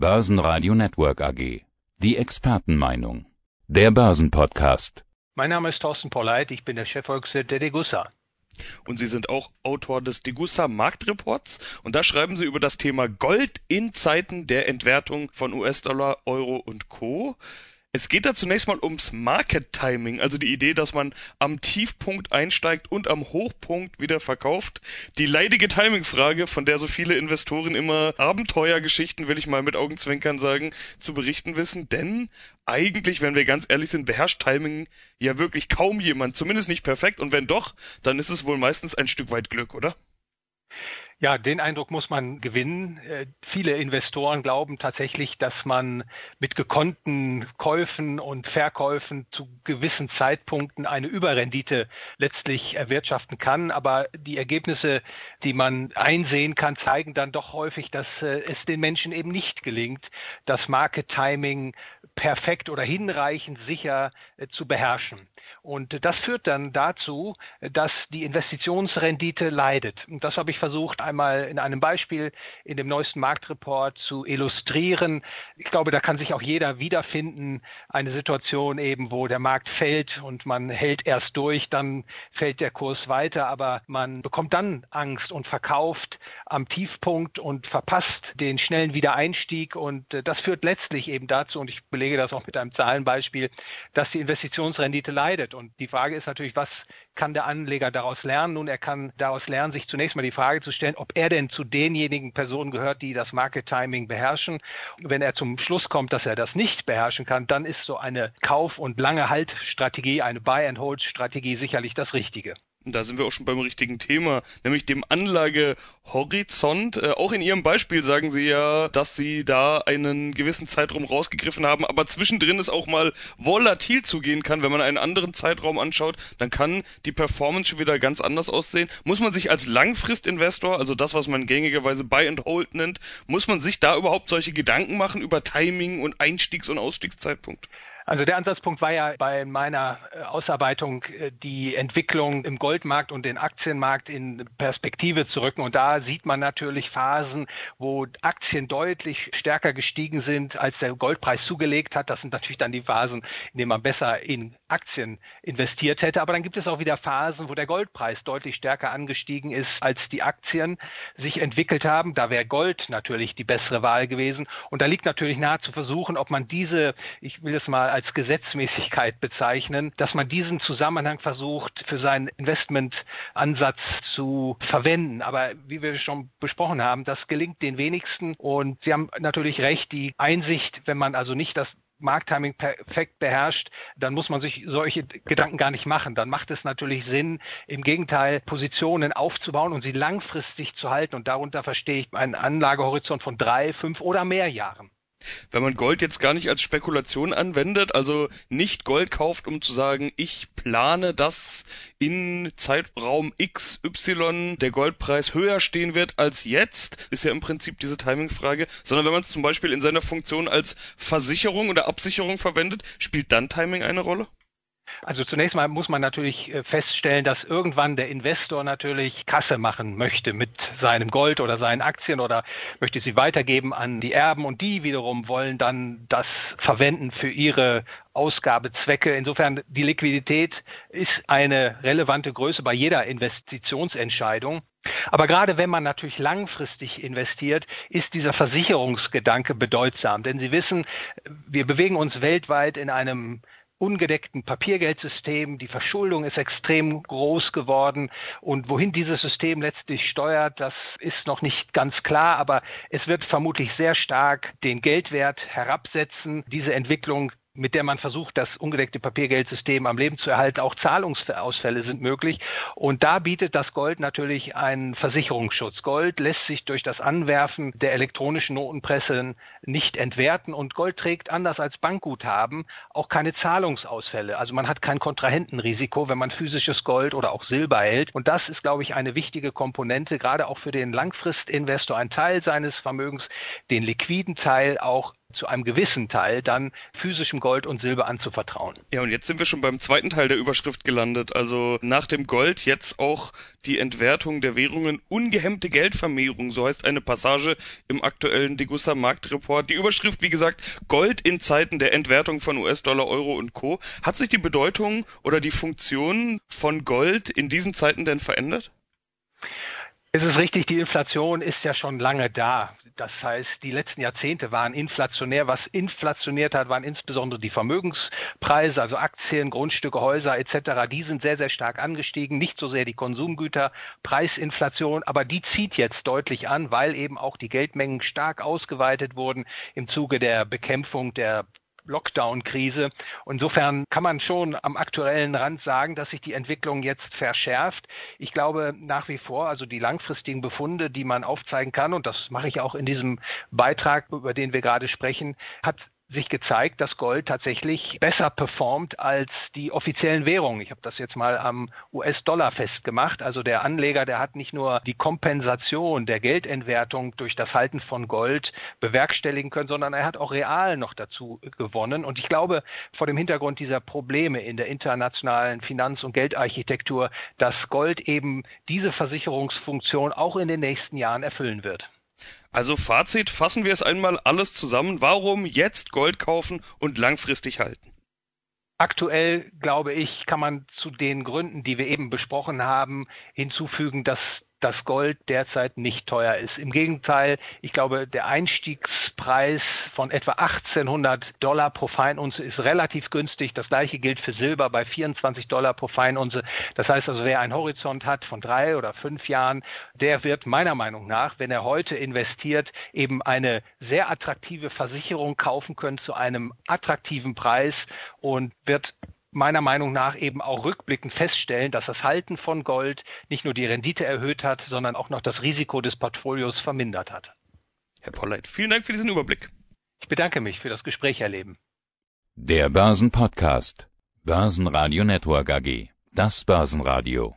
Börsenradio Network AG. Die Expertenmeinung. Der Börsenpodcast. Mein Name ist Thorsten Polleit, ich bin der Chefvolkswirt der Degussa. Und Sie sind auch Autor des Degussa Marktreports und da schreiben Sie über das Thema Gold in Zeiten der Entwertung von US-Dollar, Euro und Co. Es geht da zunächst mal ums Market Timing, also die Idee, dass man am Tiefpunkt einsteigt und am Hochpunkt wieder verkauft. Die leidige Timing-Frage, von der so viele Investoren immer Abenteuergeschichten, will ich mal mit Augenzwinkern sagen, zu berichten wissen. Denn eigentlich, wenn wir ganz ehrlich sind, beherrscht Timing ja wirklich kaum jemand, zumindest nicht perfekt. Und wenn doch, dann ist es wohl meistens ein Stück weit Glück, oder? Ja, den Eindruck muss man gewinnen. Äh, viele Investoren glauben tatsächlich, dass man mit gekonnten Käufen und Verkäufen zu gewissen Zeitpunkten eine Überrendite letztlich erwirtschaften kann. Aber die Ergebnisse, die man einsehen kann, zeigen dann doch häufig, dass äh, es den Menschen eben nicht gelingt, das Market Timing perfekt oder hinreichend sicher äh, zu beherrschen. Und das führt dann dazu, dass die Investitionsrendite leidet. Und das habe ich versucht, einmal in einem Beispiel in dem neuesten Marktreport zu illustrieren. Ich glaube, da kann sich auch jeder wiederfinden. Eine Situation eben, wo der Markt fällt und man hält erst durch, dann fällt der Kurs weiter, aber man bekommt dann Angst und verkauft am Tiefpunkt und verpasst den schnellen Wiedereinstieg. Und äh, das führt letztlich eben dazu, und ich belege das auch mit einem Zahlenbeispiel, dass die Investitionsrendite leidet. Und die Frage ist natürlich, was kann der Anleger daraus lernen? Nun, er kann daraus lernen, sich zunächst mal die Frage zu stellen, ob er denn zu denjenigen Personen gehört, die das Market Timing beherrschen. Wenn er zum Schluss kommt, dass er das nicht beherrschen kann, dann ist so eine Kauf- und lange Haltstrategie, eine Buy-and-Hold-Strategie sicherlich das Richtige. Und da sind wir auch schon beim richtigen Thema, nämlich dem Anlagehorizont. Äh, auch in Ihrem Beispiel sagen Sie ja, dass Sie da einen gewissen Zeitraum rausgegriffen haben, aber zwischendrin es auch mal volatil zugehen kann. Wenn man einen anderen Zeitraum anschaut, dann kann die Performance schon wieder ganz anders aussehen. Muss man sich als Langfristinvestor, also das, was man gängigerweise Buy and Hold nennt, muss man sich da überhaupt solche Gedanken machen über Timing und Einstiegs- und Ausstiegszeitpunkt? Also der Ansatzpunkt war ja bei meiner äh, Ausarbeitung äh, die Entwicklung im Goldmarkt und den Aktienmarkt in Perspektive zu rücken. Und da sieht man natürlich Phasen, wo Aktien deutlich stärker gestiegen sind, als der Goldpreis zugelegt hat. Das sind natürlich dann die Phasen, in denen man besser in Aktien investiert hätte. Aber dann gibt es auch wieder Phasen, wo der Goldpreis deutlich stärker angestiegen ist, als die Aktien sich entwickelt haben. Da wäre Gold natürlich die bessere Wahl gewesen. Und da liegt natürlich nahe zu versuchen, ob man diese, ich will es mal als Gesetzmäßigkeit bezeichnen, dass man diesen Zusammenhang versucht, für seinen Investmentansatz zu verwenden. Aber wie wir schon besprochen haben, das gelingt den wenigsten. Und Sie haben natürlich recht, die Einsicht, wenn man also nicht das Markttiming perfekt beherrscht, dann muss man sich solche Gedanken gar nicht machen. Dann macht es natürlich Sinn, im Gegenteil Positionen aufzubauen und sie langfristig zu halten. Und darunter verstehe ich einen Anlagehorizont von drei, fünf oder mehr Jahren. Wenn man Gold jetzt gar nicht als Spekulation anwendet, also nicht Gold kauft, um zu sagen, ich plane, dass in Zeitraum XY der Goldpreis höher stehen wird als jetzt, ist ja im Prinzip diese Timing-Frage, sondern wenn man es zum Beispiel in seiner Funktion als Versicherung oder Absicherung verwendet, spielt dann Timing eine Rolle? Also zunächst mal muss man natürlich äh, feststellen, dass irgendwann der Investor natürlich Kasse machen möchte mit seinem Gold oder seinen Aktien oder möchte sie weitergeben an die Erben und die wiederum wollen dann das verwenden für ihre Ausgabezwecke. Insofern die Liquidität ist eine relevante Größe bei jeder Investitionsentscheidung. Aber gerade wenn man natürlich langfristig investiert, ist dieser Versicherungsgedanke bedeutsam. Denn Sie wissen, wir bewegen uns weltweit in einem ungedeckten Papiergeldsystem. Die Verschuldung ist extrem groß geworden. Und wohin dieses System letztlich steuert, das ist noch nicht ganz klar. Aber es wird vermutlich sehr stark den Geldwert herabsetzen. Diese Entwicklung mit der man versucht, das ungedeckte Papiergeldsystem am Leben zu erhalten. Auch Zahlungsausfälle sind möglich. Und da bietet das Gold natürlich einen Versicherungsschutz. Gold lässt sich durch das Anwerfen der elektronischen Notenpresse nicht entwerten und Gold trägt anders als Bankguthaben auch keine Zahlungsausfälle. Also man hat kein Kontrahentenrisiko, wenn man physisches Gold oder auch Silber hält. Und das ist, glaube ich, eine wichtige Komponente, gerade auch für den Langfristinvestor, ein Teil seines Vermögens, den liquiden Teil auch zu einem gewissen Teil dann physischem Gold und Silber anzuvertrauen. Ja, und jetzt sind wir schon beim zweiten Teil der Überschrift gelandet. Also nach dem Gold jetzt auch die Entwertung der Währungen, ungehemmte Geldvermehrung, so heißt eine Passage im aktuellen Degussa Marktreport. Die Überschrift, wie gesagt, Gold in Zeiten der Entwertung von US-Dollar, Euro und Co. Hat sich die Bedeutung oder die Funktion von Gold in diesen Zeiten denn verändert? Es ist richtig, die Inflation ist ja schon lange da. Das heißt, die letzten Jahrzehnte waren inflationär. Was inflationiert hat, waren insbesondere die Vermögenspreise, also Aktien, Grundstücke, Häuser etc. Die sind sehr, sehr stark angestiegen. Nicht so sehr die Konsumgüterpreisinflation, aber die zieht jetzt deutlich an, weil eben auch die Geldmengen stark ausgeweitet wurden im Zuge der Bekämpfung der Lockdown-Krise. Insofern kann man schon am aktuellen Rand sagen, dass sich die Entwicklung jetzt verschärft. Ich glaube nach wie vor, also die langfristigen Befunde, die man aufzeigen kann, und das mache ich auch in diesem Beitrag, über den wir gerade sprechen, hat sich gezeigt, dass Gold tatsächlich besser performt als die offiziellen Währungen. Ich habe das jetzt mal am US-Dollar festgemacht. Also der Anleger, der hat nicht nur die Kompensation der Geldentwertung durch das Halten von Gold bewerkstelligen können, sondern er hat auch real noch dazu gewonnen. Und ich glaube, vor dem Hintergrund dieser Probleme in der internationalen Finanz- und Geldarchitektur, dass Gold eben diese Versicherungsfunktion auch in den nächsten Jahren erfüllen wird. Also Fazit, fassen wir es einmal alles zusammen. Warum jetzt Gold kaufen und langfristig halten? Aktuell, glaube ich, kann man zu den Gründen, die wir eben besprochen haben, hinzufügen, dass das Gold derzeit nicht teuer ist. Im Gegenteil, ich glaube, der Einstiegspreis von etwa 1800 Dollar pro Feinunze ist relativ günstig. Das gleiche gilt für Silber bei 24 Dollar pro Feinunze. Das heißt also, wer einen Horizont hat von drei oder fünf Jahren, der wird meiner Meinung nach, wenn er heute investiert, eben eine sehr attraktive Versicherung kaufen können zu einem attraktiven Preis und wird meiner Meinung nach eben auch rückblickend feststellen, dass das Halten von Gold nicht nur die Rendite erhöht hat, sondern auch noch das Risiko des Portfolios vermindert hat. Herr Polleit, vielen Dank für diesen Überblick. Ich bedanke mich für das Gespräch erleben. Der Börsenpodcast. Börsenradio Network AG. Das Börsenradio.